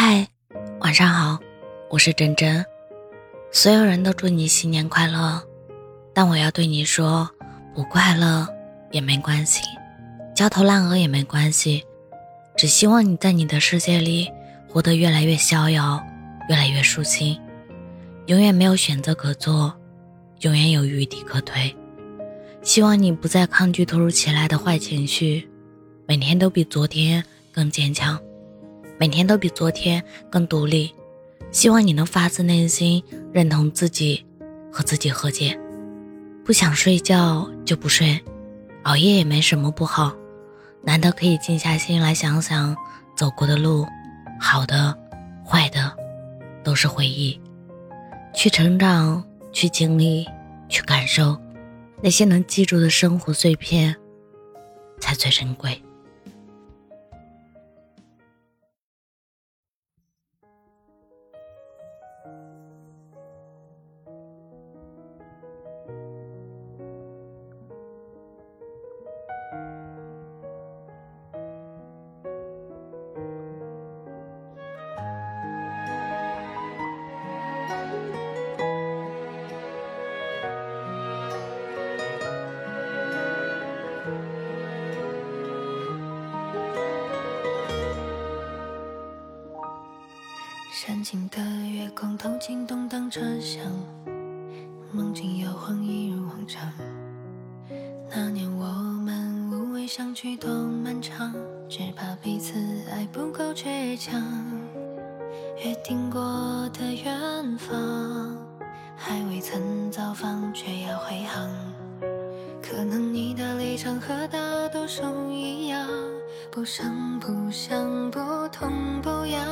嗨，晚上好，我是真真。所有人都祝你新年快乐，但我要对你说，不快乐也没关系，焦头烂额也没关系，只希望你在你的世界里活得越来越逍遥，越来越舒心，永远没有选择可做，永远有余地可退。希望你不再抗拒突如其来的坏情绪，每天都比昨天更坚强。每天都比昨天更独立，希望你能发自内心认同自己，和自己和解。不想睡觉就不睡，熬夜也没什么不好，难得可以静下心来想想走过的路，好的、坏的，都是回忆。去成长，去经历，去感受，那些能记住的生活碎片，才最珍贵。深情的月光透进动荡车厢，梦境摇晃一如往常。那年我们无畏相聚多漫长，只怕彼此爱不够倔强。约定过的远方，还未曾造访，却要回航。可能你的立场和大多数一样。不声不响，不痛不痒。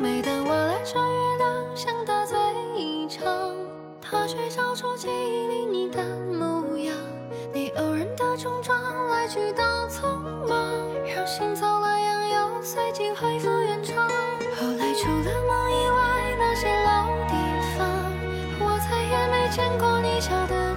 每当我拉着月亮想大醉一场，他却照出记忆里你的模样。你偶然的冲撞，来去都匆忙，让心走了样，又随即恢复原状。后来除了梦以外，那些老地方，我再也没见过你笑的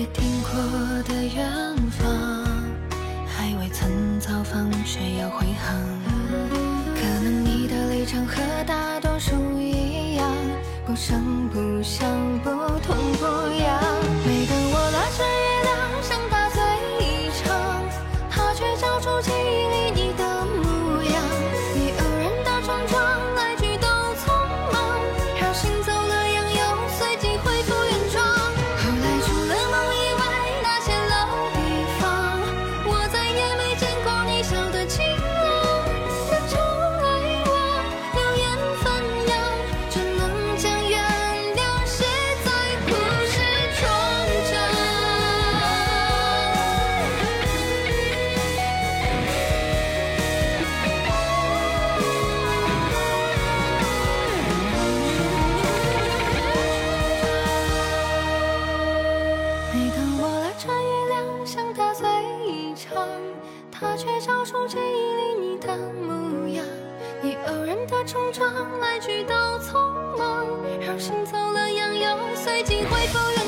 约定过的远方，还未曾造访，却要回航。可能你的立场和大多数一样，不声不响，不痛不痒。他却找出记忆里你的模样，你偶然的冲撞，来去都匆忙，让心走了样，又随即恢复。